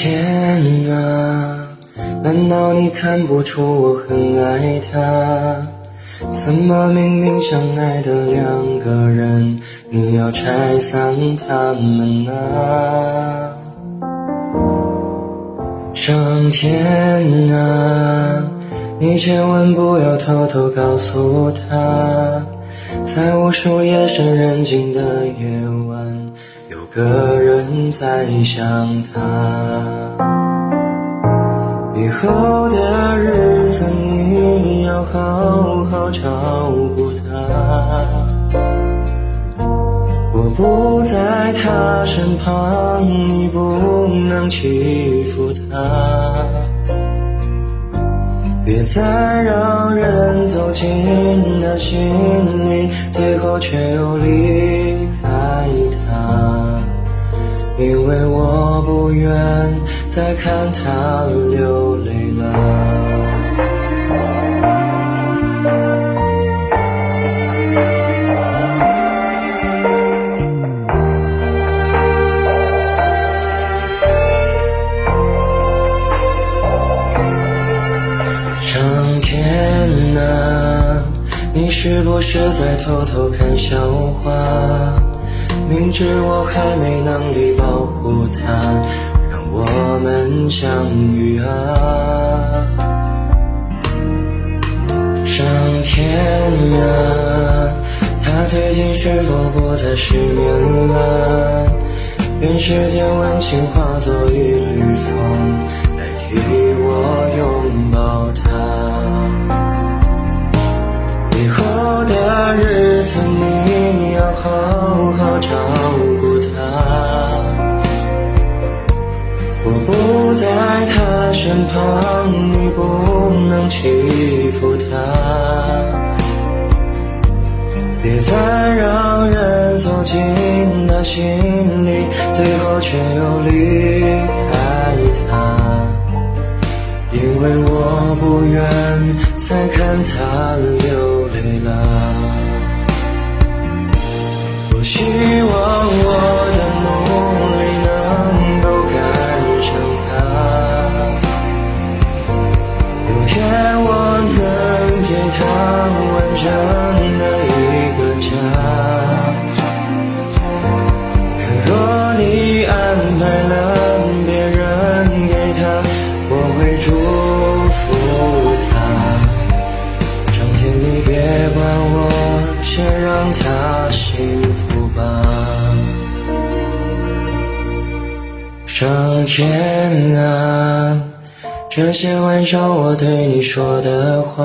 天啊，难道你看不出我很爱他？怎么明明相爱的两个人，你要拆散他们啊？上天啊，你千万不要偷偷告诉他，在无数夜深人静的夜晚，个人在想他。以后的日子你要好好照顾他。我不在他身旁，你不能欺负他。别再让人走进他心里，最后却又离为我不愿再看他流泪了。上天啊，你是不是在偷偷看笑话？明知我还没能力保护他，让我们相遇啊！上天啊，他最近是否不再失眠了？愿世间温情化作一缕风，代替我旁，你不能欺负他。别再让人走进他心里，最后却又离开他。因为我不愿再看他流泪了。多希望他完整的一个家。可若你安排了别人给他，我会祝福他。上天，你别管我，先让他幸福吧。上天啊，这些晚上我对你说的话，